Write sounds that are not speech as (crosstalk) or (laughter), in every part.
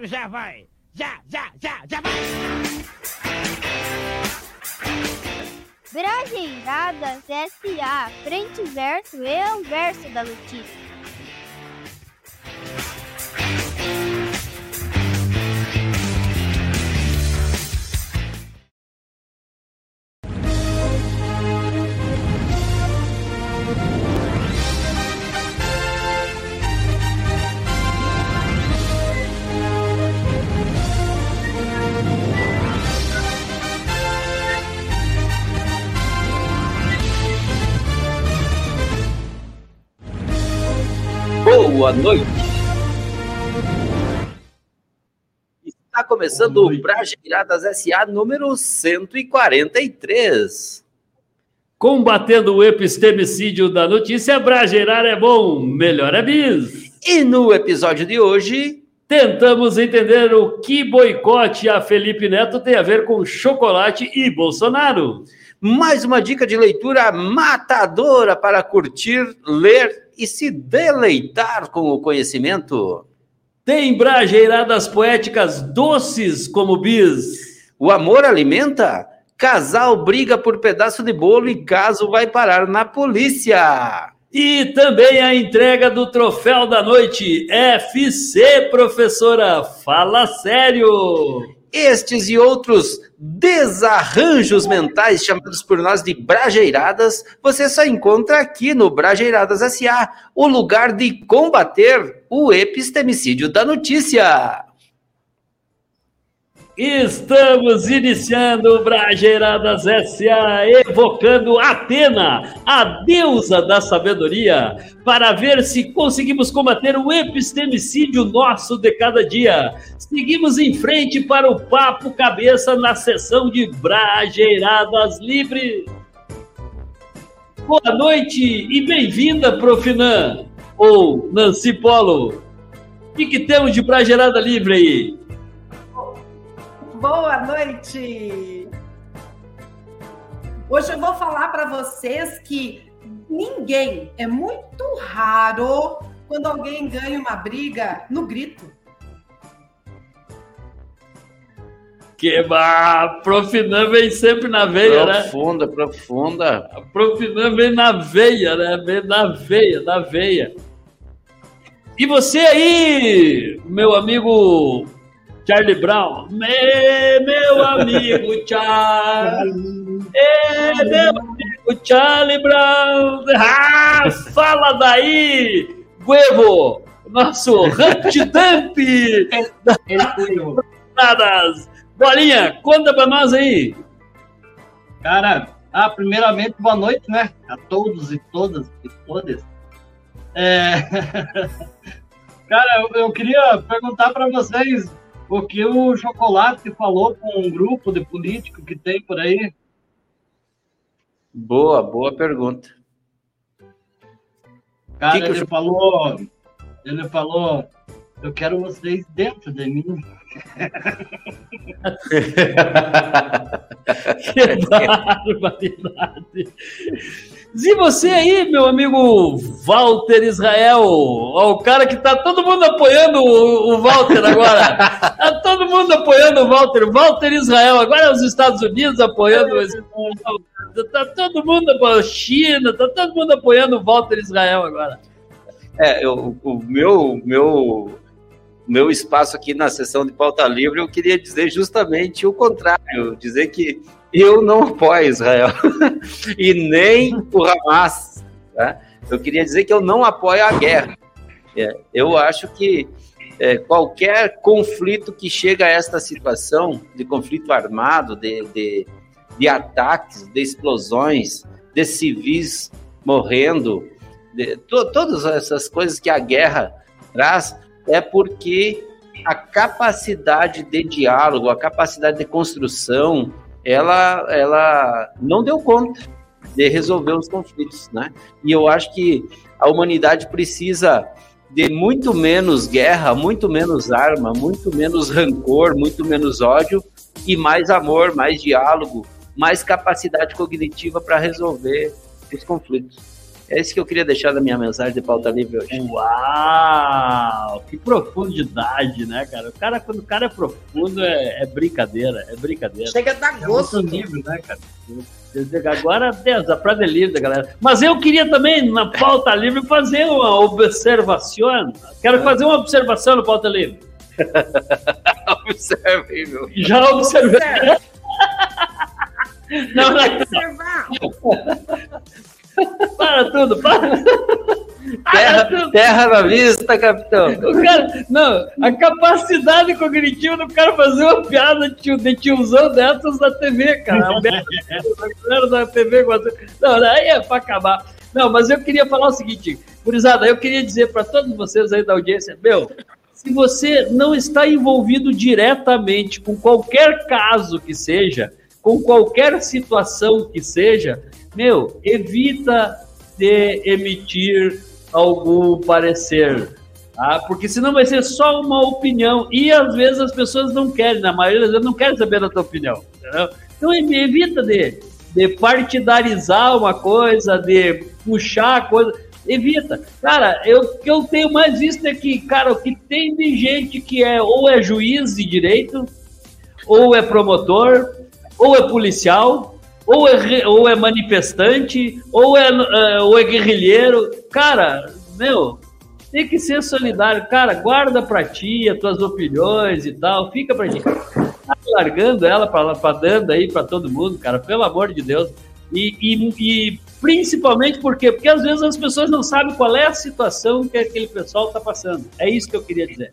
Quatro já vai. Já, já, já, já vai! Brajeiradas S.A. Frente e verso e anverso da notícia. Boa noite. Está começando o Brajeiradas SA número 143. Combatendo o epistemicídio da notícia, Brageirar é bom, melhor é bis. E no episódio de hoje, tentamos entender o que boicote a Felipe Neto tem a ver com chocolate e Bolsonaro. Mais uma dica de leitura matadora para curtir, ler e se deleitar com o conhecimento. Tem brajeiradas poéticas doces como bis. O amor alimenta? Casal briga por pedaço de bolo e caso vai parar na polícia. E também a entrega do troféu da noite. FC, professora, fala sério. Estes e outros desarranjos mentais chamados por nós de brajeiradas, você só encontra aqui no Brajeiradas SA, o lugar de combater o epistemicídio da notícia. Estamos iniciando o Brajeiradas SA, evocando Atena, a deusa da sabedoria, para ver se conseguimos combater o epistemicídio nosso de cada dia. Seguimos em frente para o Papo Cabeça na sessão de Brajeiradas Livre. Boa noite e bem-vinda, Profinan, ou Nancy Polo. O que, que temos de Brajeirada Livre aí? Boa noite! Hoje eu vou falar para vocês que ninguém, é muito raro quando alguém ganha uma briga no grito. Que a Profinan vem sempre na veia, profunda, né? Profunda, profunda. A Profinan vem na veia, né? Vem na veia, na veia. E você aí, meu amigo Charlie Brown. Me, meu amigo Charlie. Meu amigo Charlie Brown. Ah, fala daí, Guevo. Nosso Hunt Dump. Bolinha, conta pra nós aí. Cara, ah, primeiramente, boa noite, né? A todos e todas e todas. É... (laughs) Cara, eu, eu queria perguntar para vocês o que o Chocolate falou com um grupo de político que tem por aí? Boa, boa pergunta. Cara, que que ele eu... falou, ele falou, eu quero vocês dentro de mim. Que barbaridade. E você aí, meu amigo Walter Israel, ó, o cara que tá todo mundo apoiando o, o Walter agora. tá todo mundo apoiando o Walter. Walter Israel, agora é os Estados Unidos apoiando o Tá todo mundo apoiando China, tá todo mundo apoiando o Walter Israel agora. É, eu, o meu, meu, meu espaço aqui na sessão de pauta livre, eu queria dizer justamente o contrário, dizer que eu não apoio Israel (laughs) e nem o Hamas. Tá? Eu queria dizer que eu não apoio a guerra. É, eu acho que é, qualquer conflito que chega a esta situação de conflito armado, de, de, de ataques, de explosões, de civis morrendo, de, to, todas essas coisas que a guerra traz, é porque a capacidade de diálogo, a capacidade de construção, ela, ela não deu conta de resolver os conflitos, né? E eu acho que a humanidade precisa de muito menos guerra, muito menos arma, muito menos rancor, muito menos ódio e mais amor, mais diálogo, mais capacidade cognitiva para resolver os conflitos. É isso que eu queria deixar da minha mensagem de pauta livre hoje. Uau! Que profundidade, né, cara? O cara, quando o cara é profundo, é, é brincadeira, é brincadeira. Chega a dar É gosto. outro nível, né, cara? Agora, Deus, a praia livre, galera. Mas eu queria também, na pauta livre, fazer uma observação. Quero fazer uma observação no pauta livre. (laughs) Observe, meu. Já observei. Não, não, Observar. Para tudo, para. Terra, terra na vista, capitão. O cara, não, a capacidade cognitiva do cara fazer uma piada de, tio, de tiozão dessas na TV, cara. A galera da TV. Não, aí é pra acabar. Não, mas eu queria falar o seguinte, gurizada, eu queria dizer para todos vocês aí da audiência, meu, se você não está envolvido diretamente com qualquer caso que seja, com qualquer situação que seja, meu, evita de emitir algum parecer, tá? Porque senão vai ser só uma opinião e às vezes as pessoas não querem, na maioria das vezes não querem saber da tua opinião, entendeu? Então evita de, de partidarizar uma coisa, de puxar a coisa, evita. Cara, eu, o que eu tenho mais visto é que, cara, o que tem de gente que é ou é juiz de direito, ou é promotor, ou é policial, ou é, ou é manifestante, ou é, eh, ou é guerrilheiro. Cara, meu, tem que ser solidário. Cara, guarda pra ti as tuas opiniões e tal, fica pra ti. Tá largando ela pra, pra dando aí pra todo mundo, cara, pelo amor de Deus. E, e, e principalmente por quê? Porque às vezes as pessoas não sabem qual é a situação que aquele pessoal tá passando. É isso que eu queria dizer.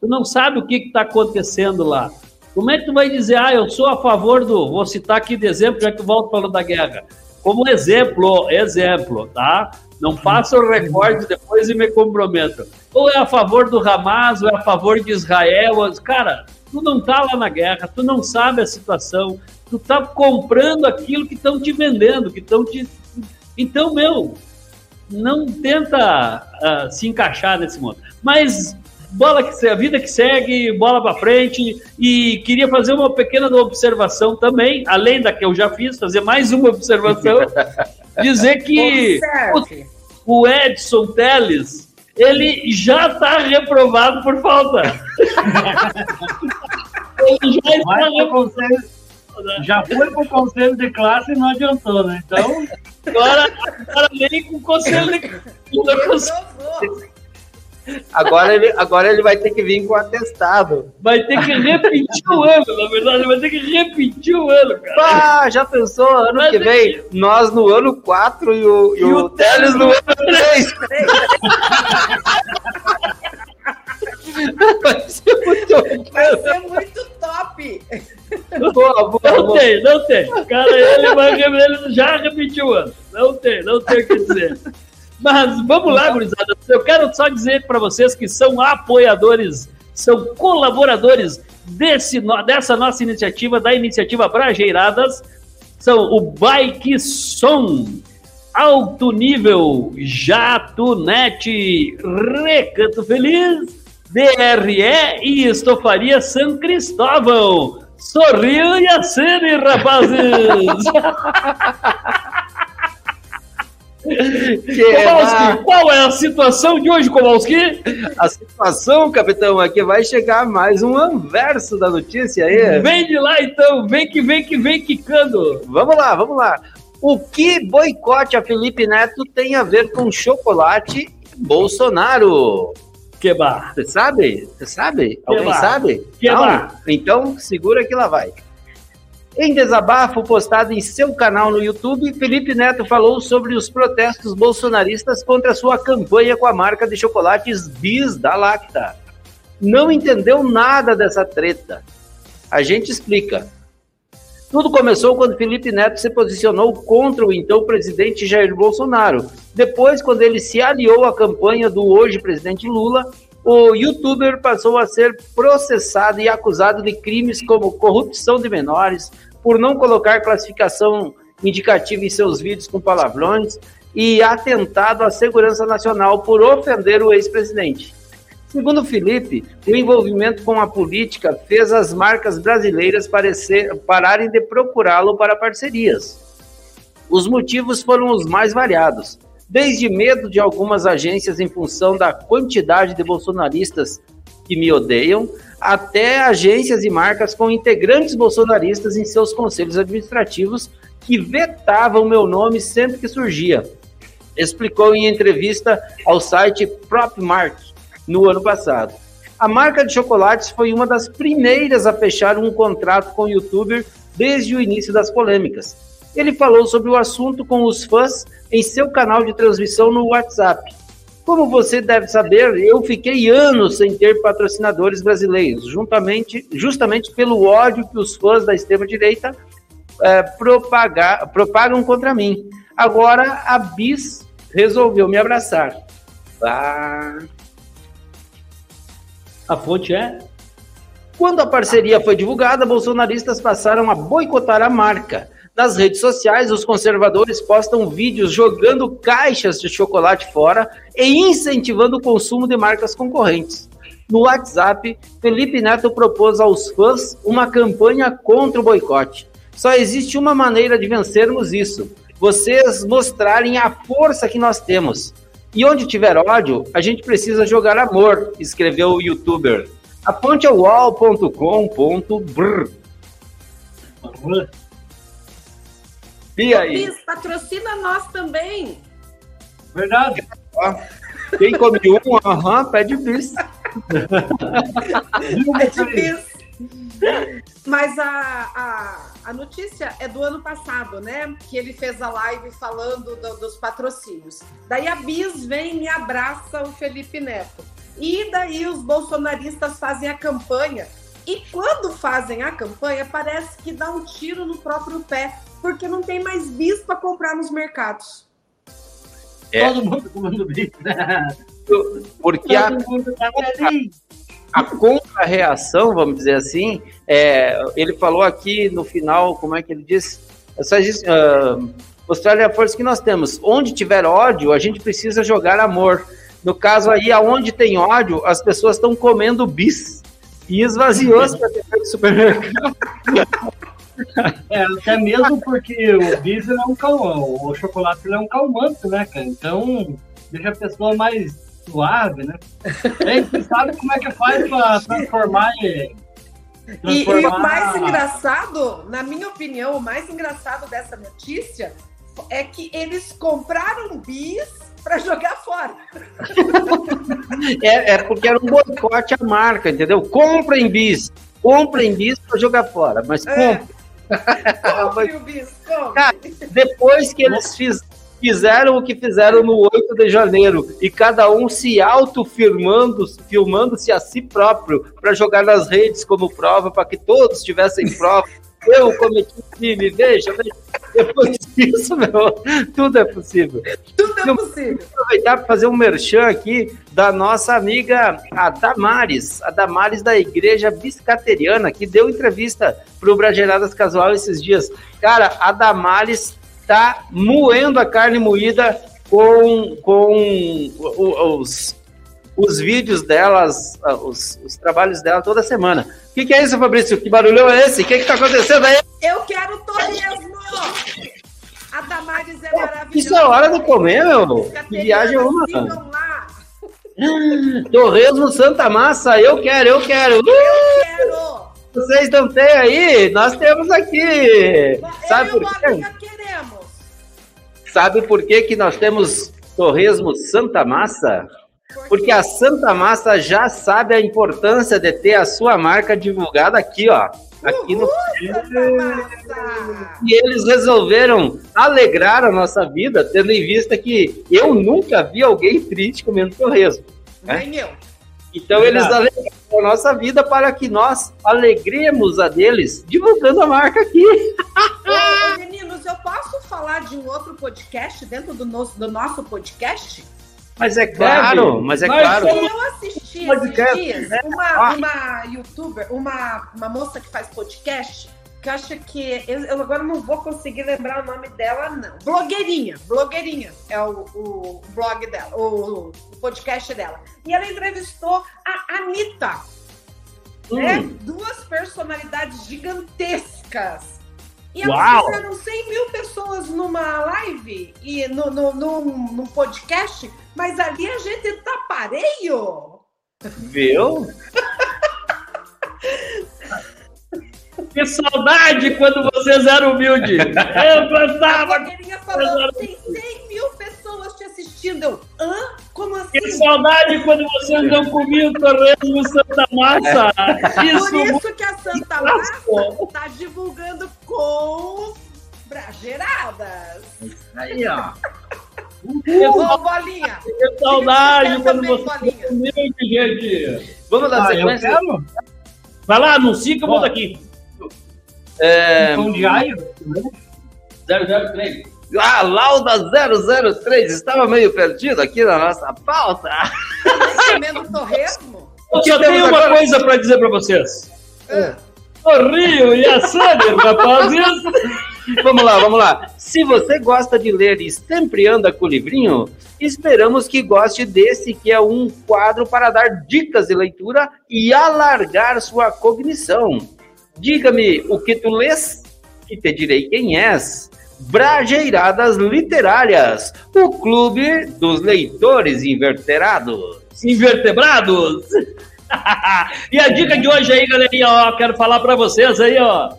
Tu não sabe o que está acontecendo lá. Como é que tu vai dizer, ah, eu sou a favor do. Vou citar aqui de exemplo, já que tu volta falando da guerra. Como exemplo, exemplo, tá? Não passa o recorde depois e me comprometo. Ou é a favor do Hamas, ou é a favor de Israel. Cara, tu não tá lá na guerra, tu não sabe a situação, tu tá comprando aquilo que estão te vendendo, que estão te. Então, meu, não tenta ah, se encaixar nesse mundo. Mas bola que a vida que segue, bola para frente. E queria fazer uma pequena observação também, além da que eu já fiz, fazer mais uma observação, (laughs) dizer que Observe. o Edson Teles ele já está reprovado por falta. (laughs) ele já está reprovado. conselho, já foi pro conselho de classe e não adiantou, né? Então, Agora, agora vem com o conselho de-. (laughs) Provou. Agora ele, agora ele vai ter que vir com atestado. Vai ter que repetir o ano, na verdade, vai ter que repetir o ano, cara. Ah, já pensou? Ano Mas que vem, nós no ano 4 e o, e E o o Teles no ano 3. Vai ser muito Vai ser muito top. boa, boa, Não boa. tem, não tem. Cara, ele, vai, ele já repetiu o ano. Não tem, não tem o que dizer. Mas vamos lá, gurizada. Eu quero só dizer para vocês que são apoiadores, são colaboradores desse, dessa nossa iniciativa, da iniciativa Brajeiradas. São o Bike Som, Alto Nível, Jato Net, Recanto Feliz, DRE e Estofaria São Cristóvão. Sorriu e acene, rapazes! (laughs) Que Kowalski, qual é a situação de hoje, Kowalski? a situação, capitão, aqui vai chegar mais um anverso da notícia aí. Vem de lá então, vem que vem que vem quicando. Vamos lá, vamos lá. O que boicote a Felipe Neto tem a ver com chocolate e Bolsonaro? Quebar. Você sabe? Você sabe? Alguém sabe? Que lá. Então segura que lá vai. Em desabafo postado em seu canal no YouTube, Felipe Neto falou sobre os protestos bolsonaristas contra sua campanha com a marca de chocolates Bis da Lacta. Não entendeu nada dessa treta. A gente explica. Tudo começou quando Felipe Neto se posicionou contra o então presidente Jair Bolsonaro. Depois, quando ele se aliou à campanha do hoje presidente Lula, o youtuber passou a ser processado e acusado de crimes como corrupção de menores, por não colocar classificação indicativa em seus vídeos com palavrões e atentado à segurança nacional por ofender o ex-presidente. Segundo Felipe, o envolvimento com a política fez as marcas brasileiras parecer, pararem de procurá-lo para parcerias. Os motivos foram os mais variados. Desde medo de algumas agências em função da quantidade de bolsonaristas que me odeiam, até agências e marcas com integrantes bolsonaristas em seus conselhos administrativos que vetavam meu nome sempre que surgia. Explicou em entrevista ao site PropMark no ano passado. A marca de chocolates foi uma das primeiras a fechar um contrato com o youtuber desde o início das polêmicas. Ele falou sobre o assunto com os fãs em seu canal de transmissão no WhatsApp. Como você deve saber, eu fiquei anos sem ter patrocinadores brasileiros, juntamente, justamente pelo ódio que os fãs da extrema-direita é, propagam contra mim. Agora a Bis resolveu me abraçar. Ah. A fonte é? Quando a parceria foi divulgada, bolsonaristas passaram a boicotar a marca. Nas redes sociais, os conservadores postam vídeos jogando caixas de chocolate fora e incentivando o consumo de marcas concorrentes. No WhatsApp, Felipe Neto propôs aos fãs uma campanha contra o boicote. Só existe uma maneira de vencermos isso: vocês mostrarem a força que nós temos. E onde tiver ódio, a gente precisa jogar amor, escreveu o youtuber. A fonte é wall.com.br. E aí? Bis, patrocina nós também. Verdade. Quem come um, aham, -huh, pede bis. (laughs) pede bis. Mas a, a, a, notícia é do ano passado, né? Que ele fez a live falando do, dos patrocínios. Daí a Bis vem e me abraça o Felipe Neto. E daí os bolsonaristas fazem a campanha. E quando fazem a campanha, parece que dá um tiro no próprio pé, porque não tem mais bis para comprar nos mercados. É. Todo mundo comendo bis. Porque a... tá feliz a contra-reação, vamos dizer assim, é, ele falou aqui no final, como é que ele disse? Só disse uh, mostrar a força que nós temos. Onde tiver ódio, a gente precisa jogar amor. No caso aí, aonde tem ódio, as pessoas estão comendo bis. E esvaziou as do supermercado. (laughs) (laughs) É, até mesmo porque o bis é um calmante, o chocolate é um calmante, né, cara? Então, deixa a pessoa mais suave, né? É, você sabe como é que faz para transformar e, e, o mais engraçado, na minha opinião, o mais engraçado dessa notícia é que eles compraram bis para jogar fora. é, é, porque era um boicote à marca, entendeu? Comprem bis, comprem bis para jogar fora, mas é. comprem. Compre o bis, compre. Cara, depois que eles fizeram fizeram o que fizeram no 8 de janeiro e cada um se autofilmando, filmando-se a si próprio para jogar nas redes como prova, para que todos tivessem prova. Eu cometi crime, veja, veja. Depois disso, meu, tudo é possível. Tudo é possível. Vou aproveitar para fazer um merchan aqui da nossa amiga a Damares, a Damares da Igreja Biscateriana, que deu entrevista para o Brageradas Casual esses dias. Cara, a Damares tá moendo a carne moída com, com os, os vídeos delas, os, os trabalhos dela toda semana. O que, que, é isso, Fabrício? Que barulho é esse? O que está acontecendo aí? Eu quero torresmo! A Damares é maravilhosa. Isso é hora de comer, meu. Que viagem é uma. (gasps) Torresmo Santa Massa, eu quero, eu quero. Eu quero! Vocês não têm aí? Nós temos aqui. Sabe por quê? Sabe por que, que nós temos torresmo Santa Massa? Porque a Santa Massa já sabe a importância de ter a sua marca divulgada aqui, ó. Aqui no. E eles resolveram alegrar a nossa vida, tendo em vista que eu nunca vi alguém triste comendo torresmo. Né? Nem eu. Então eles alegraram a nossa vida para que nós alegremos a deles, divulgando a marca aqui. Ô, meninos, eu posso falar de um outro podcast dentro do nosso, do nosso podcast? Mas é claro, mas é mas claro. Eu assisti esses dias né? uma, uma youtuber, uma, uma moça que faz podcast, que acha que. Eu, eu, agora não vou conseguir lembrar o nome dela, não. Blogueirinha, blogueirinha é o, o blog dela, o, o podcast dela. E ela entrevistou a Anitta. Né? Hum. Né? Duas personalidades gigantescas E fizeram 100 mil pessoas numa live e no, no, num, num podcast, mas ali a gente tá pareio. Viu? Que saudade quando vocês eram humildes. (laughs) Eu gostava. blogueirinha falando, tem 100 mil assistindo. Eu, hã? Como assim? Que saudade quando vocês não comiam torresmo Santa Massa. Por Isso, isso que a Santa Massa tá divulgando com brageiradas. Aí, ó. que Ô, Bolinha, que saudade quando vocês Bolinha? eram humildes, gente. Vamos dar Ah, eu sequência? quero Vai lá, anuncia que eu vou daqui. É, pão de alho. 003. A Lauda 003 estava meio perdido aqui na nossa pauta. comendo torresmo? Eu só tenho uma agora? coisa pra dizer pra vocês. Ah, O Rio e a Sander, (laughs) rapazes. Vamos lá, vamos lá. Se você gosta de ler e sempre anda com o livrinho, esperamos que goste desse que é um quadro para dar dicas de leitura e alargar sua cognição. Diga-me o que tu lês e te direi quem és. Brajeiradas Literárias, o clube dos leitores inverterados. Invertebrados. (laughs) e a dica de hoje aí, galerinha, ó, quero falar pra vocês aí, ó,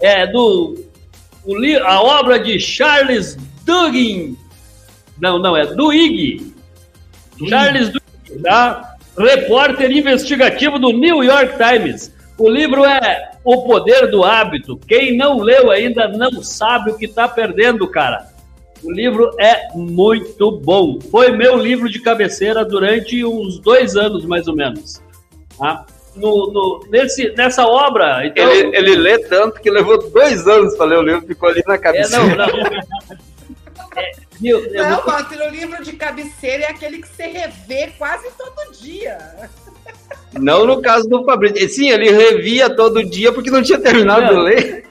é do o a obra de Charles Duhigg. Não, não, é Duhigg. Charles Duhigg, tá? Repórter investigativo do New York Times. O livro é O Poder do Hábito. Quem não leu ainda não sabe o que está perdendo, cara. O livro é muito bom. Foi meu livro de cabeceira durante uns dois anos, mais ou menos. Tá? No, no- nesse, nessa obra. Então, Ele, ele lê tanto que levou dois anos para ler o livro, ficou ali na é, cabeça. não, não. (laughs) É, viu, eu Não, vou- Walter, o livro de cabeceira é aquele que você revê quase todo dia. Não no caso do Fabrício. Sim, ele revia todo dia porque não tinha terminado Não. de ler.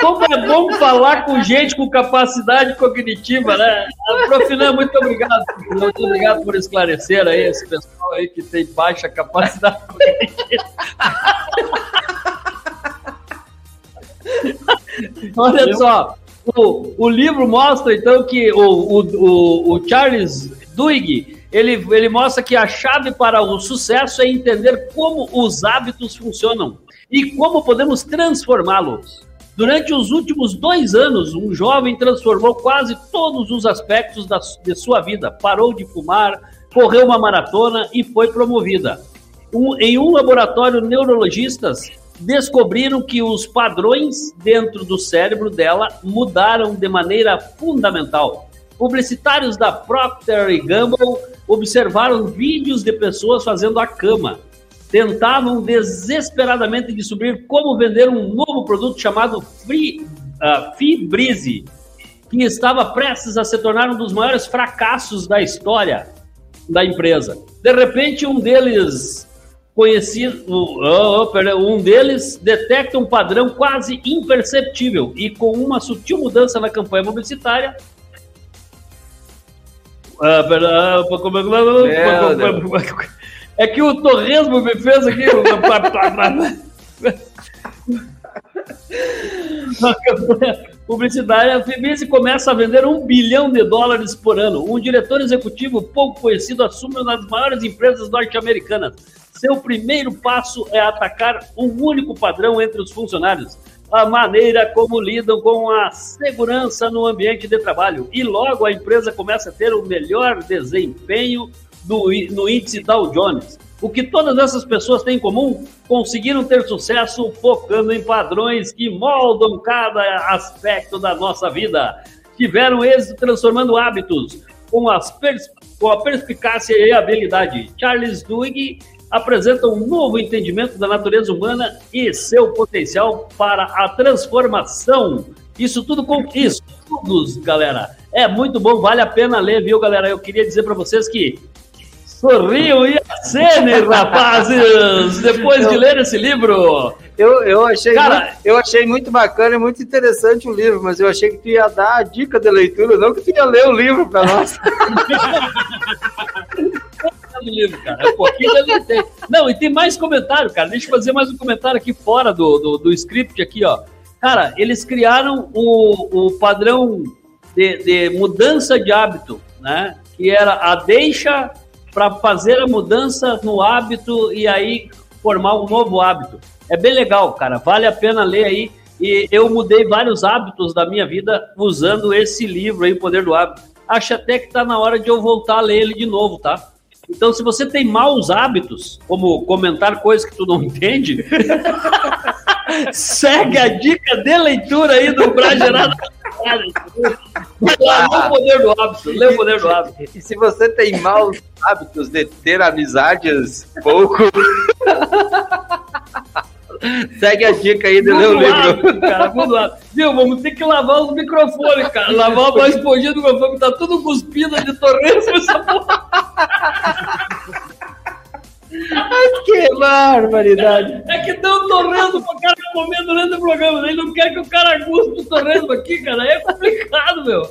Como é bom falar com gente com capacidade cognitiva, né? Profinan, muito obrigado. Muito obrigado por esclarecer aí esse pessoal aí que tem baixa capacidade cognitiva. Olha só, o, o livro mostra então que o, o, o, o Charles Duhigg ele, ele mostra que a chave para o sucesso é entender como os hábitos funcionam e como podemos transformá-los. Durante os últimos dois anos, um jovem transformou quase todos os aspectos da, de sua vida. Parou de fumar, correu uma maratona e foi promovida. Um- em um laboratório, neurologistas descobriram que os padrões dentro do cérebro dela mudaram de maneira fundamental. Publicitários da Procter Gamble observaram vídeos de pessoas fazendo a cama. Tentavam desesperadamente descobrir como vender um novo produto chamado Free, ah, Fibrize, que estava prestes a se tornar um dos maiores fracassos da história da empresa. De repente, um deles conhecido, oh, oh, um deles detecta um padrão quase imperceptível e com uma sutil mudança na campanha publicitária. É- é que o Torresmo me fez aqui. (laughs) (laughs) Publicitária, a Fibrise começa a vender um bilhão de dólares por ano. Um diretor executivo pouco conhecido assume uma das maiores empresas norte-americanas. Seu primeiro passo é atacar um único padrão entre os funcionários. A maneira como lidam com a segurança no ambiente de trabalho. E logo a empresa começa a ter o melhor desempenho do, no índice Dow Jones. O que todas essas pessoas têm em comum? Conseguiram ter sucesso focando em padrões que moldam cada aspecto da nossa vida. Tiveram êxito transformando hábitos com, com a perspicácia e habilidade. Charles Duhigg apresenta um novo entendimento da natureza humana e seu potencial para a transformação. Isso tudo com estudos, galera. É muito bom, vale a pena ler, viu, galera? Eu queria dizer para vocês que sorriam e acenem, (laughs) rapazes, depois de ler esse livro. Eu, eu, achei Cara- muito, eu achei muito bacana e muito interessante o livro, mas eu achei que tu ia dar a dica de leitura, não que tu ia ler o livro para nós. (laughs) livro, cara. É um pouquinho tem. Não, e tem mais comentário, cara. Deixa eu fazer mais um comentário aqui fora do, do, do script aqui, ó. Cara, eles criaram o, o padrão de, de mudança de hábito, né? Que era a deixa para fazer a mudança no hábito e aí formar um novo hábito. É bem legal, cara. Vale a pena ler aí. E eu mudei vários hábitos da minha vida usando esse livro aí, O Poder do Hábito. Acho até que está na hora de eu voltar a ler ele de novo, tá? Então, se você tem maus hábitos, como comentar coisas que tu não entende, (laughs) segue a dica de leitura aí do Bragerado. Vai lá, lê o poder do hábito, lê o poder do hábito. E se você tem maus hábitos de ter amizades pouco. (laughs) Segue a dica aí de ler o livro. Cara, o hábito. Viu, vamos ter que lavar os microfones, cara. Lavar a esponjinha do microfone, tá tudo cuspido de torresmo essa porra. Que barbaridade. É que deu torresmo pro cara comendo durante o programa. Ele não quer que o cara cuspe o torresmo aqui, cara. É complicado, meu.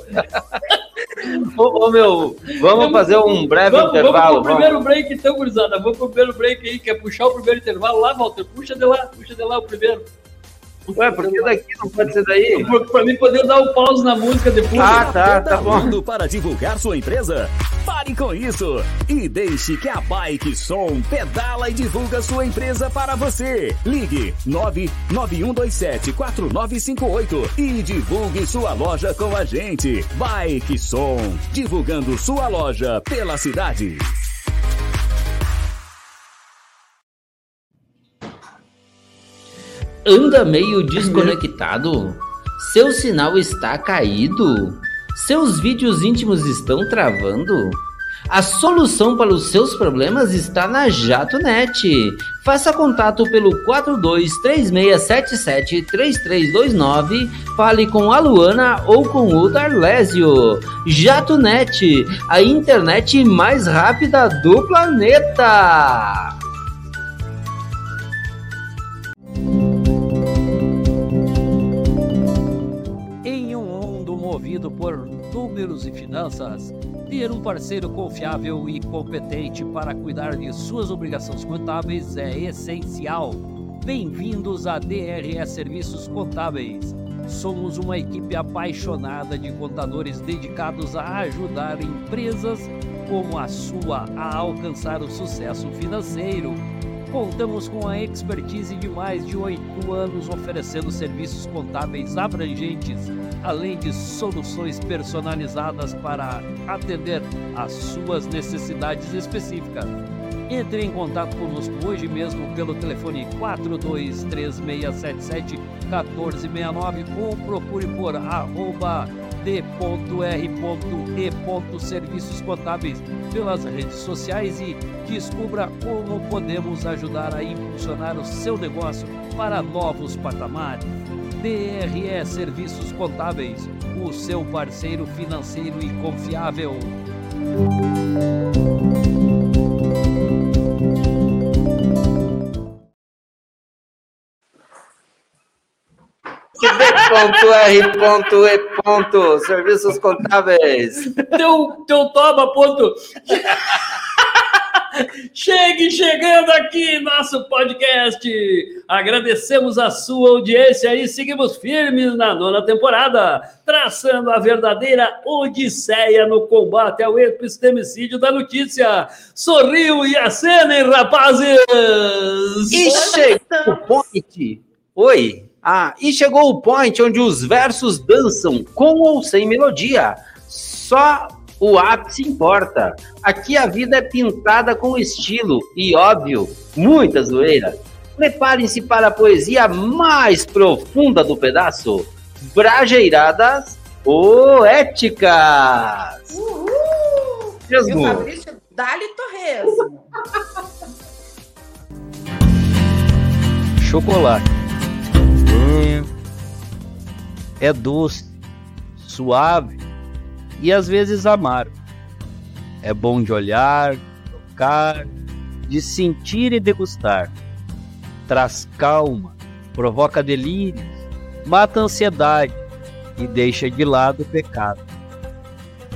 Ô, ô, meu, vamos fazer um breve Vamos, vamos intervalo. pro primeiro break então, gurizada. Vamos pro primeiro break aí. Quer puxar o primeiro intervalo lá, Walter? Puxa de lá, puxa de lá o primeiro. Ué, por que daqui não pode ser daí? Pra, pra mim poder dar o pause na música depois. Ah, tá, tá bom. Para divulgar sua empresa? Pare com isso e deixe que a Bike Som pedala e divulga sua empresa para você. Ligue 991274958 e divulgue sua loja com a gente. Bike Som, divulgando sua loja pela cidade. Anda meio desconectado? Seu sinal está caído? Seus vídeos íntimos estão travando? A solução para os seus problemas está na JatoNet. Faça contato pelo 4236773329, fale com a Luana ou com o Darlésio. JatoNet, a internet mais rápida do planeta. Movido por números e finanças, ter um parceiro confiável e competente para cuidar de suas obrigações contábeis é essencial. Bem-vindos a DRE Serviços Contábeis. Somos uma equipe apaixonada de contadores dedicados a ajudar empresas como a sua a alcançar o sucesso financeiro. Contamos com a expertise de mais de oito anos oferecendo serviços contábeis abrangentes, além de soluções personalizadas para atender às suas necessidades específicas. Entre em contato conosco hoje mesmo pelo telefone 4236771469 ou procure por arroba d.r.e.serviços contábeis pelas redes sociais e descubra como podemos ajudar a impulsionar o seu negócio para novos patamares. DRE Serviços Contábeis, o seu parceiro financeiro e confiável. D.R.E. Serviços contábeis. Teu, teu toma, ponto. Chegue chegando aqui nosso podcast. Agradecemos a sua audiência e seguimos firmes na nona temporada, traçando a verdadeira odisseia no combate ao epistemicídio da notícia. Sorriu e acenem, rapazes! E chegou o point. Oi. Ah, e chegou o point onde os versos dançam com ou sem melodia. Só o ápice importa. Aqui a vida é pintada com estilo e, óbvio, muita zoeira. Preparem-se para a poesia mais profunda do pedaço. Brajeiradas poéticas. Uhul! E o Fabrício Dali Torresmo. Chocolate. Hum, é doce, suave e às vezes amargo. É bom de olhar, tocar, de sentir e degustar. Traz calma, provoca delírios, mata ansiedade e deixa de lado o pecado.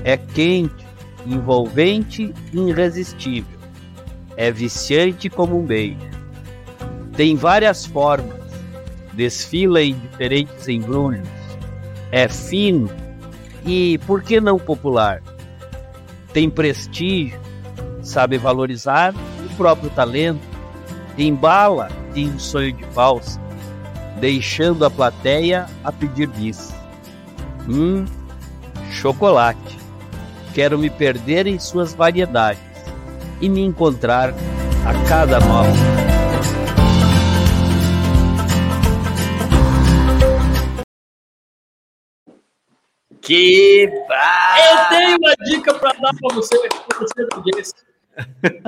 É quente, envolvente e irresistível. É viciante como um beijo. Tem várias formas, desfila em diferentes embrulhos, é fino e, por que não popular? Tem prestígio, sabe valorizar o próprio talento, embala em um sonho de valsa, deixando a plateia a pedir bis. Hum, chocolate. Quero me perder em suas variedades e me encontrar a cada nova. Que Eu tenho uma dica para dar para você, pra você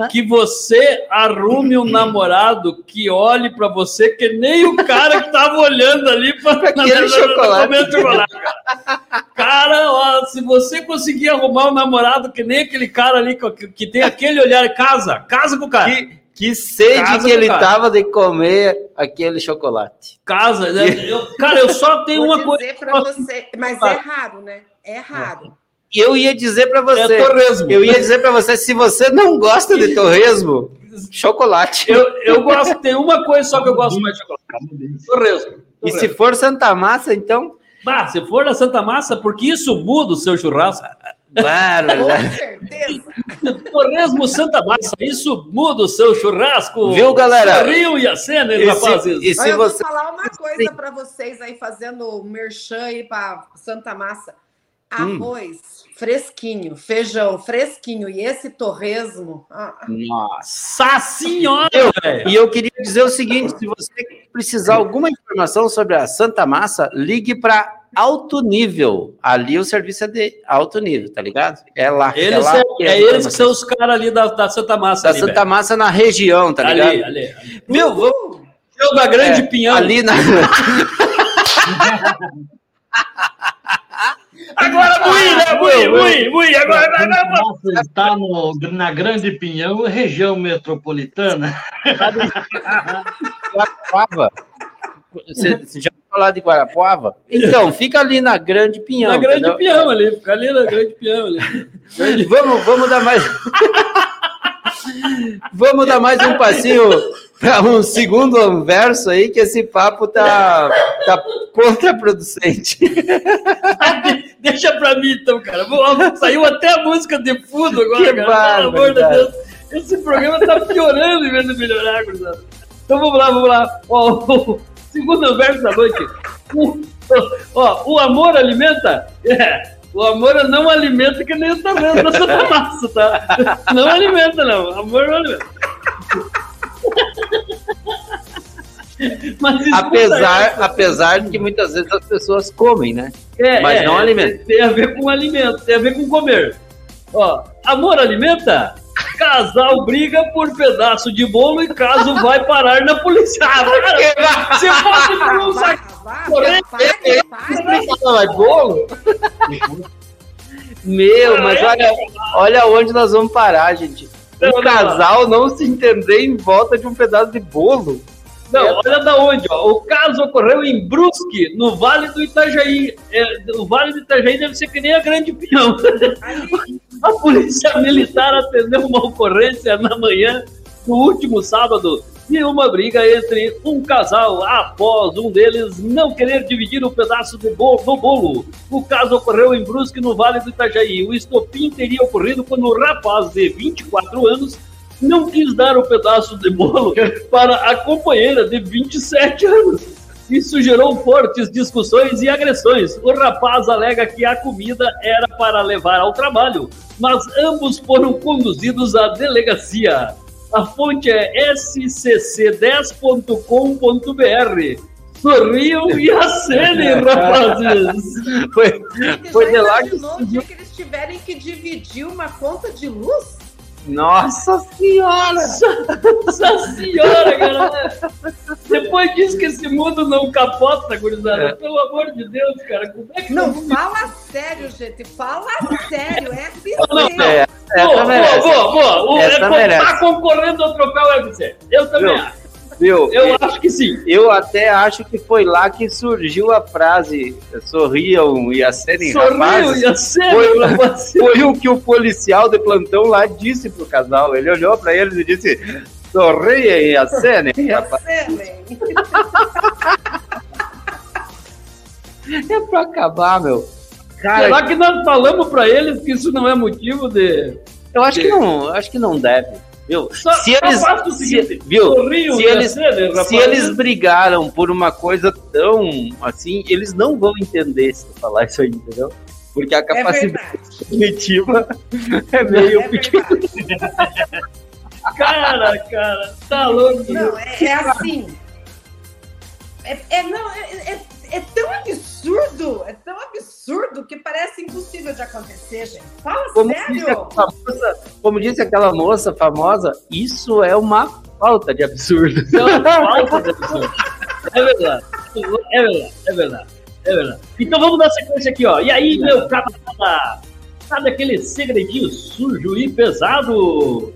que você arrume um namorado que olhe para você que nem o cara que tava olhando ali para aquele (laughs) chocolate. chocolate. Cara, Cara, ó, se você conseguir arrumar um namorado que nem aquele cara ali que, que tem aquele olhar, casa, casa com o cara. Que, que sede Casa que ele cara. tava de comer aquele chocolate. Casa, né? (laughs) Eu- cara, eu só tenho Vou uma coisa. dizer para você, mas é raro, né? É raro. E eu ia dizer para você, É torresmo. eu ia dizer para você, se você não gosta de torresmo, chocolate. Eu, eu gosto, tem uma coisa só que eu gosto mais de chocolate. Torresmo. E se for Santa Massa, então, Bah, se for da Santa Massa, porque isso muda o seu churrasco. barbaridade. Com certeza. Torresmo Santa Massa, isso muda o seu churrasco. Viu, galera? Rio e a cena, E se- rapazes. e se Olha, eu você- vou falar uma coisa para vocês aí, fazendo merchan aí para Santa Massa. Hum. Arroz fresquinho, feijão fresquinho e esse torresmo. ah, Nossa. Senhora, Eu-. E eu queria dizer o seguinte: se você precisar alguma informação sobre a Santa Massa, ligue para alto nível. Ali o serviço é de alto nível, tá ligado? É lá. é, Eles, lá é, que é a eles que informação. são os caras ali da, da Santa Massa. da ali, Santa velho. Massa na região, tá ligado? ali, ali, ali. Viu? Vamos- Eu da Grande é, Pinhão. Ali na. (laughs) Agora, Mui, né? Mui, Mui, Mui. Agora, agora, agora. Você está no, na Grande Pinhão, região metropolitana. Guarapuava. Você, você já ouviu falar de Guarapuava? Então, fica ali na Grande Pinhão. Na Grande entendeu? Pinhão ali. Fica ali na Grande Pinhão ali. Vamos, vamos dar mais. Vamos dar mais um passinho para um segundo verso aí, que esse papo tá, tá contraproducente. De- Deixa pra mim, então, cara. Saiu até a música de fundo agora, Que cara. Pelo amor de. Deus. Esse programa tá piorando em vez de melhorar, gurizada. Então vamos lá, vamos lá. Ó, o segundo verso da noite. O, ó, o amor alimenta? É. O amor não alimenta que nem o torresmo da Santa (laughs) Massa, tá? Não alimenta, não. Amor não alimenta. (laughs) Mas apesar, apesar de que muitas vezes as pessoas comem, né? É, Mas é, não é, alimenta. Tem a ver com alimento, tem a ver com comer. Ó, amor alimenta? Casal briga por pedaço de bolo e caso vai parar na polícia. Ah, cara, Você pode por um saco. mas bolo? Meu, mas olha, olha onde nós vamos parar, gente. Um casal não se entender em volta de um pedaço de bolo. Não, olha da onde, ó. O caso ocorreu em Brusque, no Vale do Itajaí. É, o Vale do Itajaí deve ser que nem a Grande Pinhão. Ali, A polícia militar atendeu uma ocorrência na manhã do último sábado de uma briga entre um casal após um deles não querer dividir o pedaço de bolo, do bolo. O caso ocorreu em Brusque, no Vale do Itajaí. O estopim teria ocorrido quando o rapaz de 24 anos não quis dar o pedaço de bolo (laughs) para a companheira de 27 anos. Isso gerou fortes discussões e agressões. O rapaz alega que a comida era para levar ao trabalho, mas ambos foram conduzidos à delegacia. A fonte é scc10.com.br. Sorriam e acenem, (laughs) rapazes! Foi, foi de lá que dia que eles tiverem que dividir uma conta de luz? Nossa senhora! Nossa senhora, galera! Depois disso que esse mundo não capota, gurizada. É. Pelo amor de Deus, cara. Como é que Não, fala sério, gente. Fala sério. É Não, assim. não. É, essa Boa, boa, boa, boa. O, é, tá concorrendo ao troféu UFC. Eu também acho. Viu? Eu acho que sim. Eu até acho que foi lá que surgiu a frase sorriam e acenem Sorriu rapazes. e acena, Foi- rapaz. Foi o que o policial de plantão lá disse pro casal. Ele olhou pra eles e disse: sorriem e acenem, rapaz. Acenem. (laughs) É pra acabar, meu. Cara, Será que nós falamos pra eles que isso não é motivo de. eu acho que não, eu acho que não deve. Viu? Só, se eles, se- seguinte, viu? sorriam Se eles, se eles brigaram por uma coisa tão assim, eles não vão entender se eu falar isso aí, entendeu? Porque a É capacidade verdade. cognitiva é meio É verdade. (laughs) Cara, cara, tá louco. Não, é, é assim. É, é- não, é, é- é tão absurdo, é tão absurdo que parece impossível de acontecer, gente. Fala Como disse, sério. aquela moça, como disse aquela moça famosa, isso é uma falta de absurdo. Isso é uma falta de absurdo. É verdade. É verdade, é verdade. É verdade. Então vamos dar sequência aqui, ó. E aí, meu camarada? Sabe aquele segredinho sujo e pesado?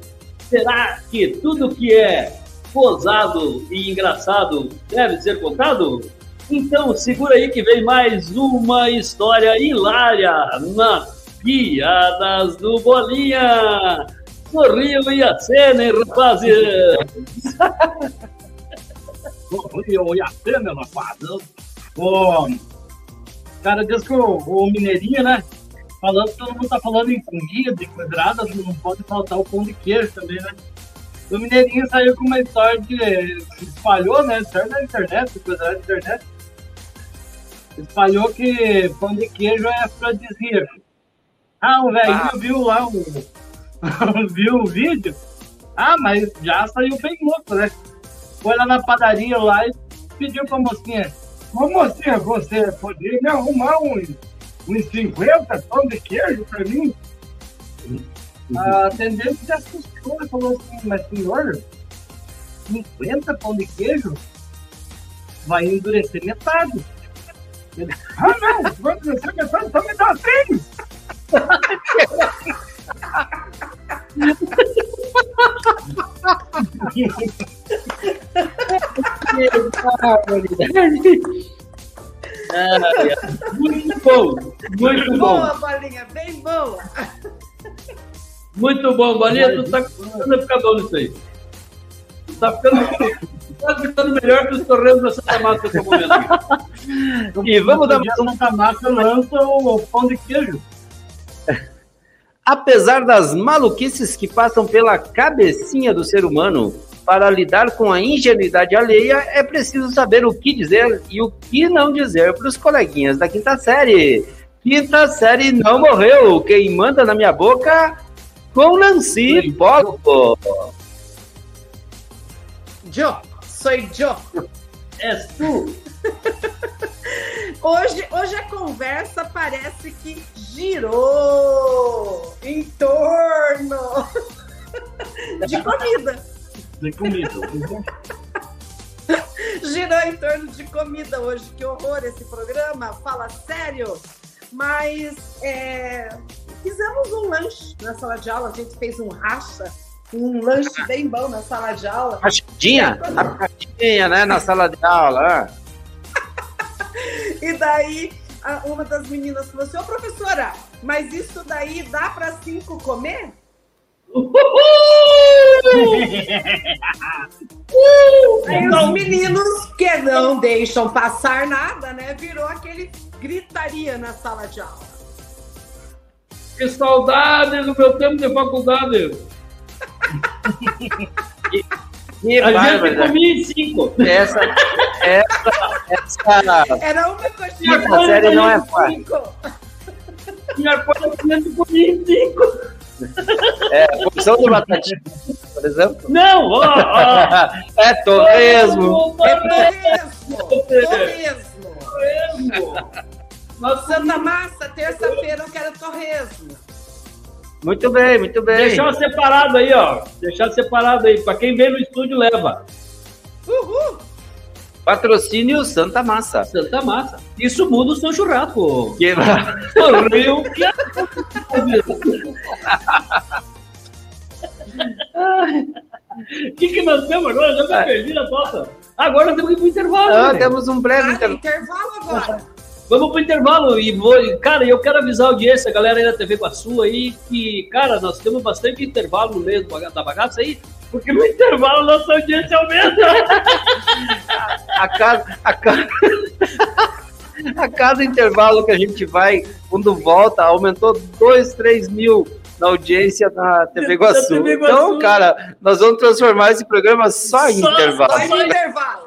Será que tudo que é posado e engraçado deve ser contado? Então segura aí que vem mais uma história hilária nas piadas do Bolinha. Sorriam e acenem, rapazes! (laughs) Oi, oi, a cena, rapaz. O cara diz que o, o Mineirinho, né? Falando, todo mundo tá falando em comida, em quadradas, não pode faltar o pão de queijo também, né? O Mineirinho saiu com uma história de. se espalhou, né? Saiu na internet, coisa da internet. Espalhou que pão de queijo é afrodisíaco. Ah, o velhinho Ah. viu lá o. (laughs) viu o vídeo. Ah, mas já saiu bem louco, né? Foi lá na padaria lá e pediu pra mocinha. Ô mocinha, você poderia me arrumar uns, uns 50 pão de queijo pra mim? A atendente se assustou e falou assim, mas senhor, 50 pão de queijo? Vai endurecer metade. Ele, ah não, vai endurecer metade, só me dá três. Muito bom, muito bom, Boa, bolinha, bem boa. muito bom. Bolinha, tu tá começando a ficar bom nisso aí. Tu tá ficando, (laughs) tá ficando melhor que os torreios da Santa Massa nesse momento. (laughs) E vamos dar Dia Santa Massa lança o pão de queijo. Apesar das maluquices que passam pela cabecinha do ser humano, para lidar com a ingenuidade alheia, é preciso saber o que dizer e o que não dizer para os coleguinhas da quinta série. Quinta série não morreu. Quem manda na minha boca com Nancy Polo. Joe, sou Joe. És tu. Hoje, hoje a conversa parece que girou em torno de comida. De comida. (laughs) Girou em torno de comida hoje. Que horror esse programa. Fala sério. Mas é, fizemos um lanche na sala de aula. A gente fez um racha. Um lanche bem bom na sala de aula. Rachadinha? A rachadinha, né? Na sala de aula. (laughs) E daí a- uma das meninas falou assim: Ô professora, mas isso daí dá para cinco comer? Aí os meninos que não deixam passar nada, né? Virou aquele gritaria na sala de aula. Que saudade do meu tempo de faculdade. Que A gente bárbara. comia em cinco. Essa, essa, essa, Era uma coxinha Quinta série não é fácil. cinco. Tinha coisa que comia em cinco. é, a porção de batatinha, por exemplo. Não, ó, (laughs) ó. É torresmo. É torresmo! Torresmo! Torresmo. Santa Massa, terça-feira eu quero torresmo. Muito bem, muito bem. Deixar separado aí, ó. Deixar separado aí. Pra quem vem no estúdio, leva. Uhul! Patrocínio Santa Massa. Santa Massa. Isso muda o seu churrasco. Que... Sorriu que. O que, que nós temos agora? Já me perdi na pauta. Agora temos que ir pro intervalo. Ah, né? temos um breve Ah, intervalo. intervalo agora. Vamos pro intervalo e vou. Cara, eu quero avisar a audiência, a galera aí da TV Guaçu aí, que, cara, nós temos bastante intervalo no meio da bagaça aí, porque no intervalo nossa audiência aumenta. A casa, a casa, (laughs) a cada intervalo que a gente vai, quando volta, aumentou 2, 3 mil na audiência na TV Iguaçu. TV Iguaçu. Então, cara, nós vamos transformar esse programa só em Só- intervalo. Vai no intervalo.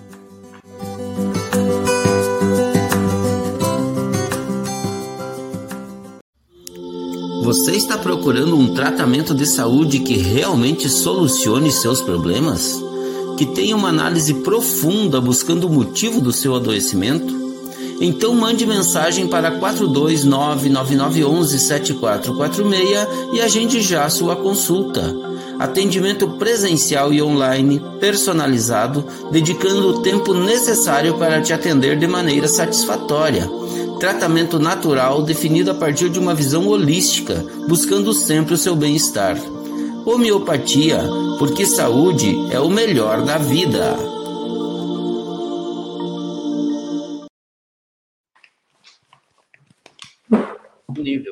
Você está procurando um tratamento de saúde que realmente solucione seus problemas? Que tenha uma análise profunda buscando o motivo do seu adoecimento? Então mande mensagem para 42999117446 e agende já sua consulta. Atendimento presencial e online personalizado, dedicando o tempo necessário para te atender de maneira satisfatória. Tratamento natural definido a partir de uma visão holística, buscando sempre o seu bem-estar. Homeopatia, porque saúde é o melhor da vida. Nível.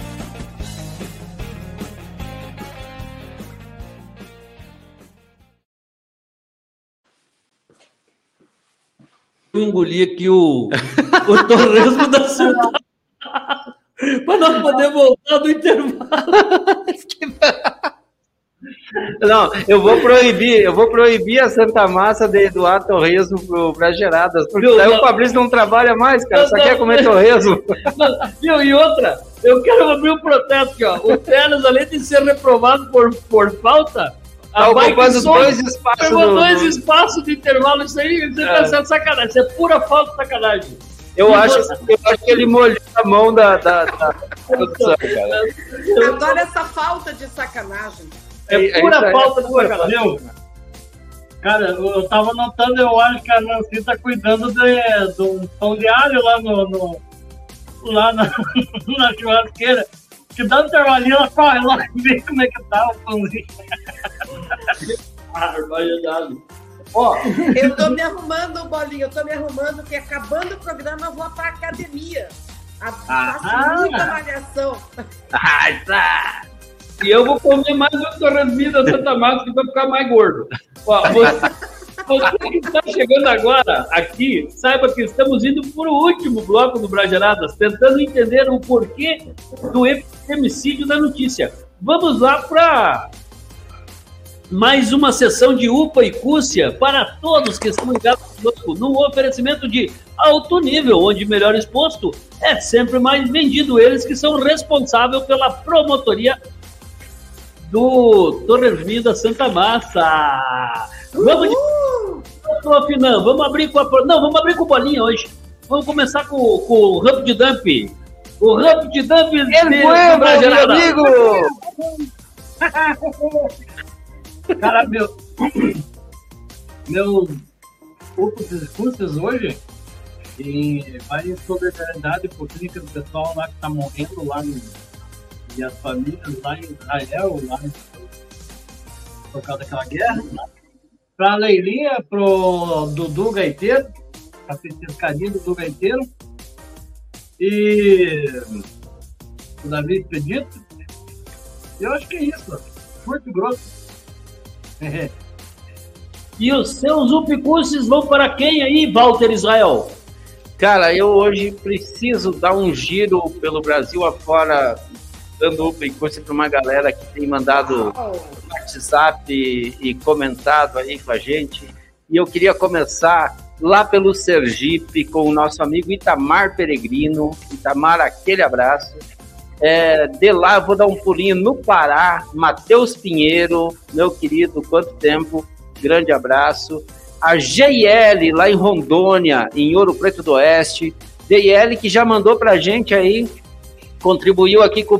Eu engoli aqui o, o torresmo da Santa. Para nós poder voltar do intervalo. Não, eu vou proibir, eu vou proibir a Santa Massa de doar torresmo para geradas, porque não. o Fabrício não trabalha mais, cara, Não, só não. quer comer torresmo. Viu? E outra, eu quero abrir um protesto aqui, ó. O Teles, além de ser reprovado por, por falta, Tá a Bike ocupando dois espaços pegou do- dois do- espaços de intervalo. Isso aí você É. tá sendo sacanagem. Isso é pura falta de sacanagem. Eu E acho, você- eu acho que ele molhou a mão da, da, da (laughs) produção, cara. Adoro essa falta de sacanagem. É pura falta de sacanagem. Cara, eu tava notando, eu acho que a Nancy tá cuidando de, de um pão de alho lá no. no- lá na, (laughs) na churrasqueira. Que dá um intervalinho, ela corre lá (laughs) e vê como é que tá o pãozinho. Ah. Ó, Eu tô me arrumando, Bolinha, eu tô me arrumando, que acabando o programa eu vou pra academia. A- Faço Ah. muita malhação. Tá. E eu vou comer mais um torresminho da Santa Massa que vai ficar mais gordo. Ó, você, você que está chegando agora aqui, saiba que estamos indo para o último bloco do Brageradas, tentando entender o porquê do femicídio da notícia. Vamos lá para mais uma sessão de UPA e Cúcia para todos que estão ligados conosco num oferecimento de alto nível, onde melhor exposto é sempre mais vendido. Eles que são responsáveis pela promotoria do Torresminho da Santa Massa. Vamos de... Tô afinando, vamos abrir com a... Não, vamos abrir com bolinha hoje. Vamos começar com, com o Rapid Dump. O Rapid Dump Ele de- foi, meu amigo! (laughs) Cara, meu. Meus poucos discursos hoje e vai em solidariedade por clínica do pessoal lá que tá morrendo lá no, e as famílias lá em Israel, lá em- por causa daquela guerra. Pra Leilinha, pro Dudu Gaiteiro, a petiscaria do Dudu Gaiteiro. E o Davi Expedito. Eu acho que é isso. Curto e grosso. E os seus upicursos vão para quem aí, Walter Israel? Cara, eu hoje preciso dar um giro pelo Brasil afora, dando upicurso para uma galera que tem mandado WhatsApp e, e comentado aí com a gente. E eu queria começar lá pelo Sergipe com o nosso amigo Itamar Peregrino. Itamar, aquele abraço. É, de lá vou dar um pulinho no Pará, Matheus Pinheiro, meu querido, quanto tempo, grande abraço. A GL lá em Rondônia, em Ouro Preto do Oeste, GL que já mandou pra gente aí, contribuiu aqui com o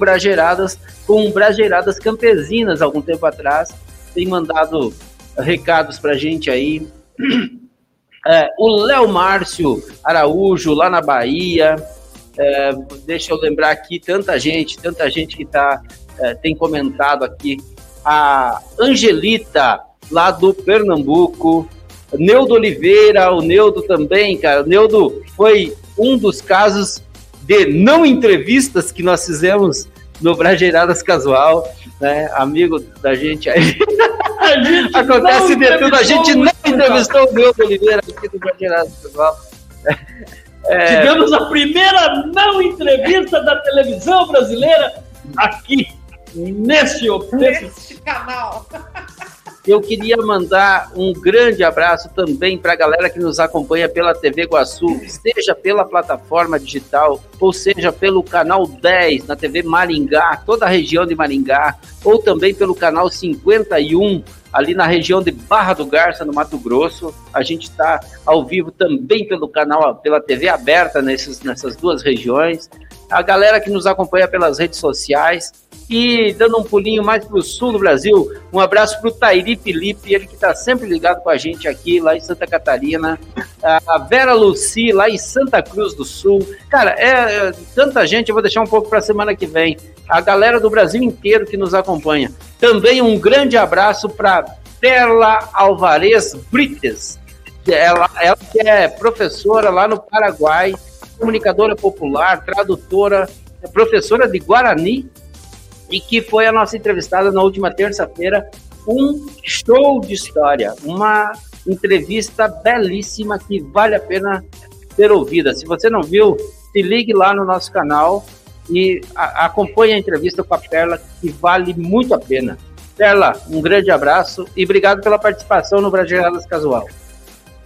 com o Campesinas algum tempo atrás, tem mandado recados pra gente aí. (clears throat) É, o Léo Márcio Araújo, lá na Bahia, é, deixa eu lembrar aqui, tanta gente, tanta gente que tá, é, tem comentado aqui. A Angelita, lá do Pernambuco. Neudo Oliveira, o Neudo também, cara. O Neudo foi um dos casos de não entrevistas que nós fizemos no Brageiradas Casual, né? Amigo da gente aí. (laughs) Acontece de tudo, a gente não entrevistou o Neudo Oliveira aqui do Brageiradas Casual. É... Tivemos a primeira não entrevista da televisão brasileira aqui, neste, neste canal. Eu queria mandar um grande abraço também para a galera que nos acompanha pela TV Guaçu, seja pela plataforma digital, ou seja pelo canal 10 na TV Maringá, toda a região de Maringá, ou também pelo canal 51 ali na região de Barra do Garça, no Mato Grosso. A gente está ao vivo também pelo canal, pela TV aberta nesses, nessas duas regiões. A galera que nos acompanha pelas redes sociais. E dando um pulinho mais para o sul do Brasil, um abraço para o Tairi Felipe, ele que está sempre ligado com a gente aqui, lá em Santa Catarina. A Vera Luci, lá em Santa Cruz do Sul. Cara, é, é tanta gente, eu vou deixar um pouco para a semana que vem. A galera do Brasil inteiro que nos acompanha. Também um grande abraço para Perla Alvarez Brites. Ela, ela que é professora lá no Paraguai, comunicadora popular, tradutora, professora de Guarani e que foi a nossa entrevistada na última terça-feira. Um show de história, uma entrevista belíssima que vale a pena ser ouvida. Se você não viu, se ligue lá no nosso canal e acompanhe a entrevista com a Perla, que vale muito a pena. Perla, um grande abraço e obrigado pela participação no Brasileiras Casual.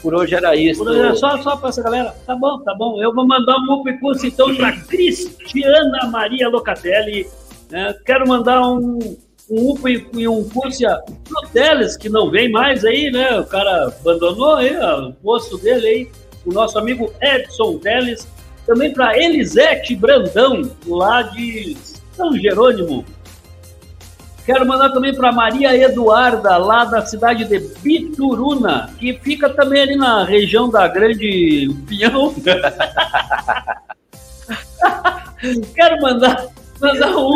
Por hoje era isso. Hoje só, só para essa galera. Tá bom, tá bom. Eu vou mandar um upcurso então para Cristiana Maria Locatelli é, quero mandar um, um UPA e um Cúrcia pro Teles, que não vem mais aí, né? O cara abandonou aí ó, o posto dele aí. O nosso amigo Edson Teles. Também para Elisete Brandão, lá de São Jerônimo. Quero mandar também para Maria Eduarda, lá da cidade de Bituruna, que fica também ali na região da Grande Pinhão. (laughs) Quero mandar Mandar um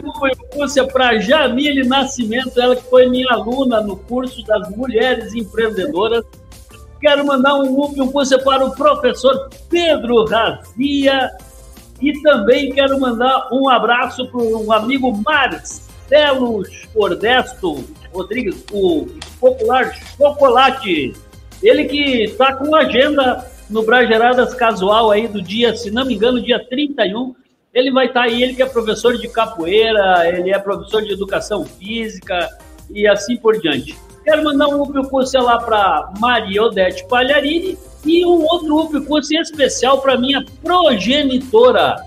Lúcia para Jamile Nascimento, ela que foi minha aluna no curso das Mulheres Empreendedoras. Quero mandar um UP, curso para o professor Pedro Razia. E também quero mandar um abraço para um amigo Marcelo Cordesto Rodrigues, o popular Chocolate. Ele que está com agenda no Brageradas Casual aí do dia, se não me engano, dia 31 ele vai estar tá aí, ele que é professor de capoeira, ele é professor de educação física e assim por diante. Quero mandar um upcurso lá para Maria Odete Palharini e um outro upcurso especial para minha progenitora.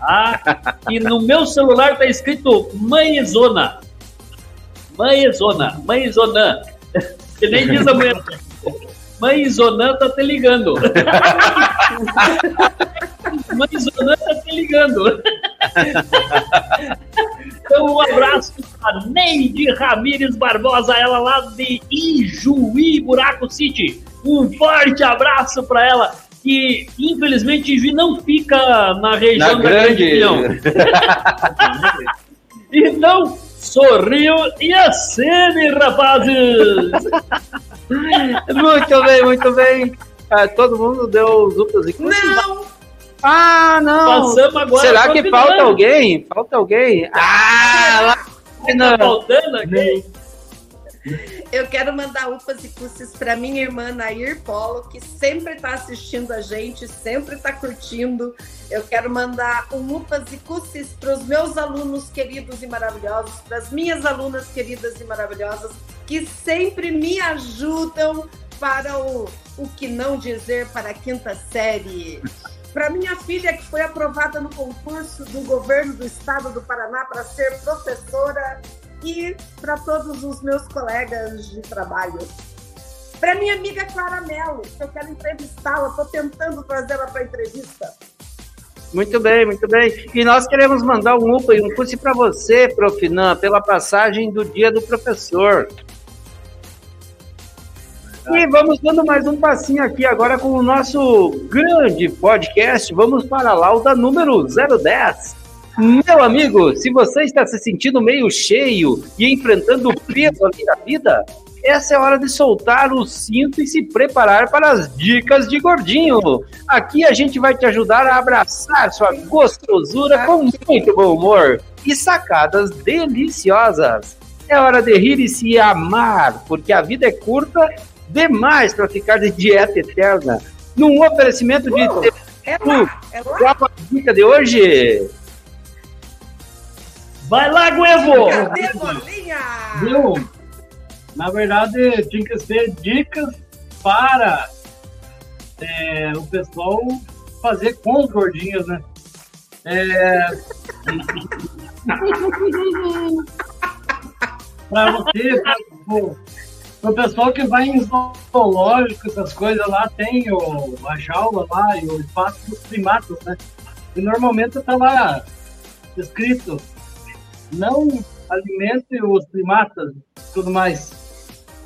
Ah, e no meu celular está escrito Mãezona. Mãezona, Mãezona. Que nem diz a mulher. Mãe (laughs) Zonan tá te ligando. (laughs) Mãe Zonan tá te ligando. Então, um abraço para Neide Ramires Barbosa, ela lá de Ijuí, Buraco City. Um forte abraço para ela que infelizmente Ijuí não fica na região na da grande. grande então, sorriu e acene, rapazes! muito bem, muito bem. Ah, todo mundo deu duplas e Não! Ah, não! Passamos agora Será que falta alguém? Falta alguém? Ah, lá Tá faltando aqui? Eu quero mandar upas e cusses para minha irmã Nair Polo, que sempre está assistindo a gente, sempre está curtindo. Eu quero mandar um upas e cusses para os meus alunos queridos e maravilhosos, para as minhas alunas queridas e maravilhosas, que sempre me ajudam para o, o que não dizer para a quinta série. Para minha filha, que foi aprovada no concurso do governo do estado do Paraná para ser professora, e para todos os meus colegas de trabalho. Para minha amiga Clara Mello, que eu quero entrevistá-la, estou tentando trazê-la para a entrevista. Muito bem, muito bem. E nós queremos mandar um UPA e um curso para você, Profinan, pela passagem do Dia do Professor. E vamos dando mais um passinho aqui agora com o nosso grande podcast. Vamos para a lauda número 010. Meu amigo, se você está se sentindo meio cheio e enfrentando o peso ali da vida, essa é a hora de soltar o cinto e se preparar para as dicas de gordinho. Aqui a gente vai te ajudar a abraçar sua gostosura com muito bom humor e sacadas deliciosas. É hora de rir e se amar, porque a vida é curta demais para ficar de dieta eterna. Num oferecimento de. Uh, é lá, é lá. Qual a dica de hoje? Vai lá, Guevo! Viu? Na verdade, tinha que ser dicas para é, o pessoal fazer com os gordinhos, né? É... (laughs) para você, para o pessoal que vai em zoológico, essas coisas lá, tem o, a jaula lá e o espaço dos primatas, né? E normalmente tá lá escrito não alimente os primatas tudo mais.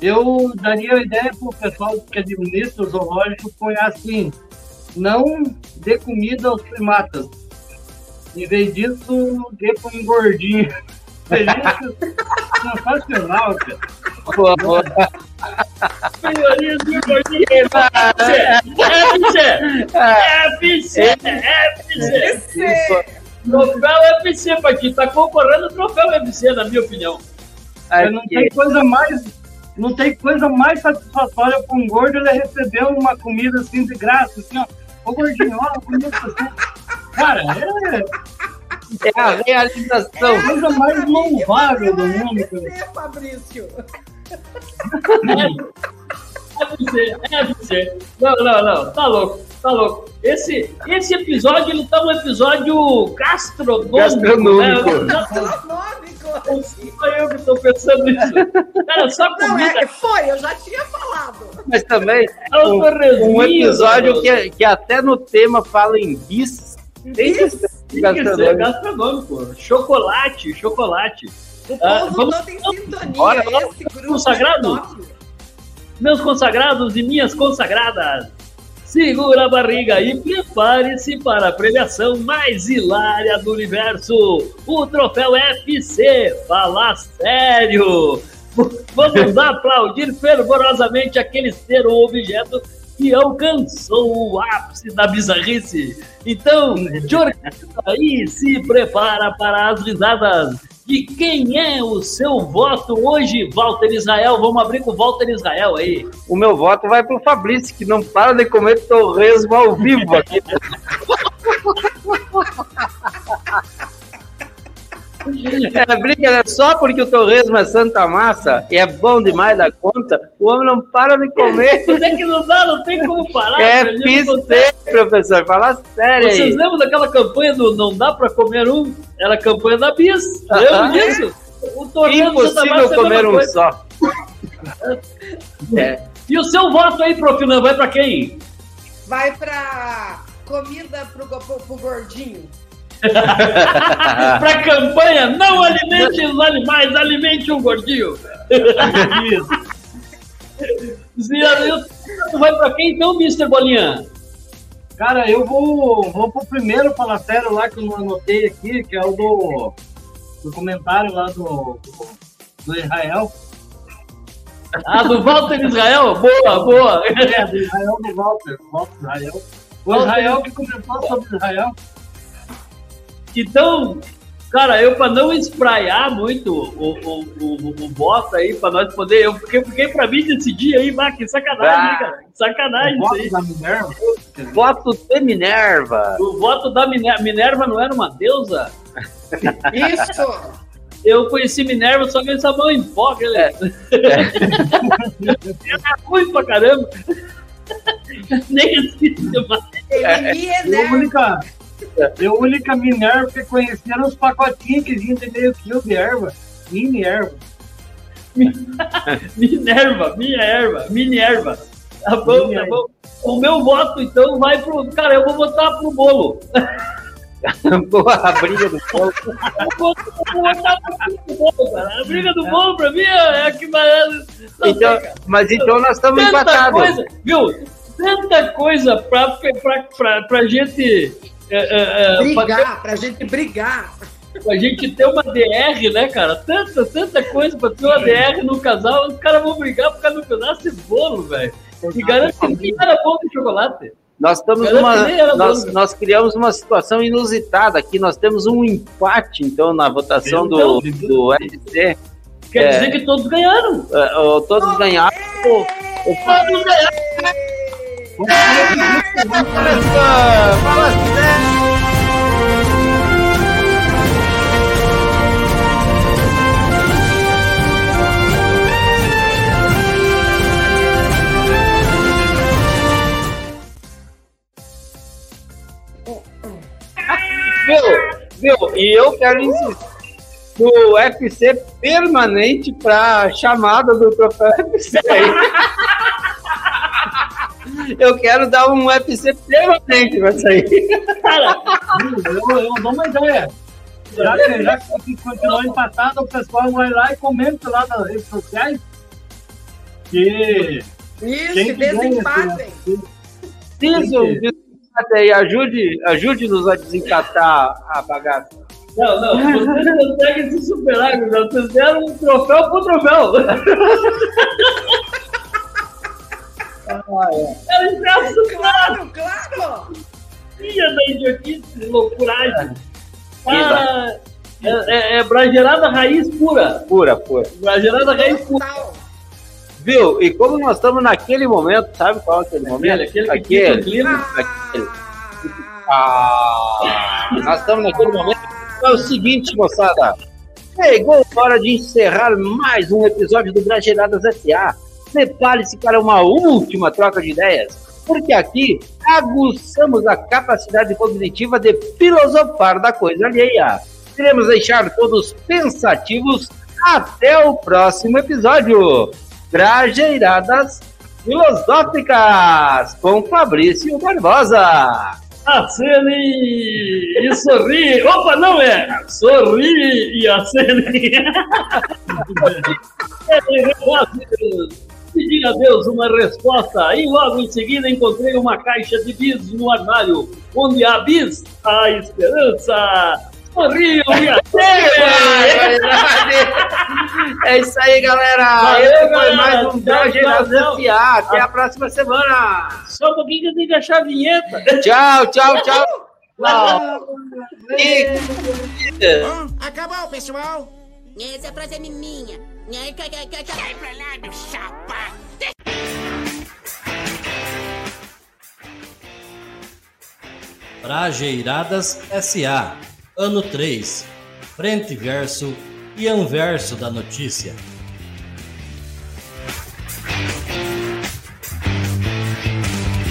Eu daria a ideia para o pessoal que administra o zoológico põe assim, não dê comida aos primatas. Em vez disso, dê para um gordinho. (laughs) Sensacional, cara. Boa, boa. FC! FC! FC! Troféu FC, Paquinho. Tá concorrendo ao troféu FC, na minha opinião. Aí não tem coisa mais. Não tem coisa mais satisfatória para um gordo ele receber uma comida assim de graça, assim, ó. Ô gordinho, ó, comida assim. Cara, é. É a realização. É a coisa mais louvável do mundo. É, Fabrício. É FC, é FC. Não, não, não. Tá louco, tá louco. Esse, esse episódio, ele tá um episódio gastronômico. Gastronômico. Né? Gastronômico. Só eu que tô pensando nisso. Cara, só Não, comida. é, foi, eu já tinha falado. Mas também um, Altorrezinho, um episódio mano. que, que até no tema fala em bis. Tem que que ser gastronômico. gastronômico. Chocolate, chocolate. O Ah, povo vamos- todo em sintonia. Esse grupo Consagrado? é. Meus consagrados e minhas consagradas, segura a barriga e prepare-se para a premiação mais hilária do universo, o troféu FC. Fala sério! Vamos (laughs) aplaudir fervorosamente aquele ser ou objeto que alcançou o ápice da bizarrice. Então, organiza aí e se prepara para as risadas. E quem é o seu voto hoje, Walter Israel? Vamos abrir com o Walter Israel aí. O meu voto vai pro Fabrício, que não para de comer torresmo ao vivo aqui. (laughs) É brincadeira, só porque o torresmo é Santa Massa e é bom demais da conta, o homem não para de comer. (laughs) Mas é que não dá, não tem como parar. É não PC, professor, fala sério Vocês aí. lembram daquela campanha do Não Dá Pra Comer Um? Era a campanha da Bis. Lembram Ah, disso? O Massa Impossível é comer um coisa. só. (laughs) É. E o seu voto aí, Profinan, vai pra quem? Vai pra comida pro, pro, pro gordinho. (laughs) pra campanha Não alimente os animais, alimente um gordinho. Se a- vai pra quem então, Mr. Bolinha? Cara, eu vou, vou pro primeiro falatório lá que eu não anotei aqui, que é o do, do comentário lá do, do, do Israel. Ah, do Walter Israel? Boa, boa. É, do Israel do Walter, do Walter Israel. O Israel que comentou sobre Israel. Então, Cara, eu para não espraiar muito o, o, o, o voto aí, para nós poder. Eu fiquei, fiquei para mim decidir aí, mas que sacanagem, Ah. hein, cara. Sacanagem isso aí. da Minerva? Voto de Minerva. O voto da Minerva, Minerva não era uma deusa? Isso! Eu conheci Minerva só que ele sabão em pó, aquele. É. (laughs) Era ruim pra caramba. (laughs) Nem existe mais. Ele Eu, né? única, eu, a única Minerva que conhecia eram os pacotinhos que vinham de meio quilo de erva. Mini erva. (laughs) Minerva, minha erva, mini erva. Tá bom, Mini tá erva. bom. O meu voto, então, vai pro. Cara, eu vou votar pro bolo. (laughs) Boa, a briga do. Eu vou, eu vou votar pro bolo, cara. A briga do bolo, pra mim, é a que mais. Não sei, Então, mas então nós estamos Tanta empatados. coisa, viu? Tanta coisa pra, pra, pra, pra gente. É, é, é, pra, Brigar, pra gente brigar. pra gente ter uma DR, né, cara? Tanta, tanta coisa pra ter uma DR no casal, os caras vão brigar por causa do pedaço de bolo, velho. E garante que nem era bolo de chocolate. Nós estamos numa, nós, nós criamos uma situação inusitada aqui. Nós temos um empate, então, na votação do, do SC. Quer É. dizer que todos ganharam. É, todos ganharam. Todos ganharam. Fala. Viu? Viu? E eu quero insistir no UFC permanente para chamada do troféu UFC. (laughs) Eu quero dar um UFC permanente pra sair. Cara, Eu, eu dou uma ideia. Já que, já que continuou empatado, o pessoal vai lá e comenta lá nas redes sociais que Isso, Quem que desempatem. Isso, desempate aí, ajude, ajude-nos a desencatar a bagaça. não, não. Vocês conseguem se superar. Vocês deram um troféu pro troféu. Era engraçado. Claro, claro! Filha da idiotice, loucuragem. Cara, é, é, é bragerada raiz pura. Pura, pura. Bragerada raiz pura. Viu? E como nós estamos naquele momento, sabe qual é aquele momento? Aquele, aquele que clima. aquele. Ah, nós estamos naquele momento. É o seguinte, moçada. Chegou a hora de encerrar mais um episódio do Brasileiradas S.A. Prepare-se para uma última troca de ideias, porque aqui aguçamos a capacidade cognitiva de filosofar da coisa alheia. Queremos deixar todos pensativos até o próximo episódio. Trajeiradas Filosóficas com Fabrício Barbosa. Acene e sorri. Opa, não é. Sorri e acene. Pedi a Deus uma resposta e logo em seguida encontrei uma caixa de bis no armário, onde há bis, a esperança. Sorriam e (laughs) acene. É isso aí, galera. Valeu, Esse foi galera. mais um tchau. S.A. Até a próxima semana. Só um pouquinho que eu tenho que achar a vinheta. Tchau, tchau, tchau. (laughs) Tchau. Acabou, pessoal. Essa frase é minha. Sai pra lá, meu chapa. Trajeiradas SA, ano 3, frente verso e anverso da notícia.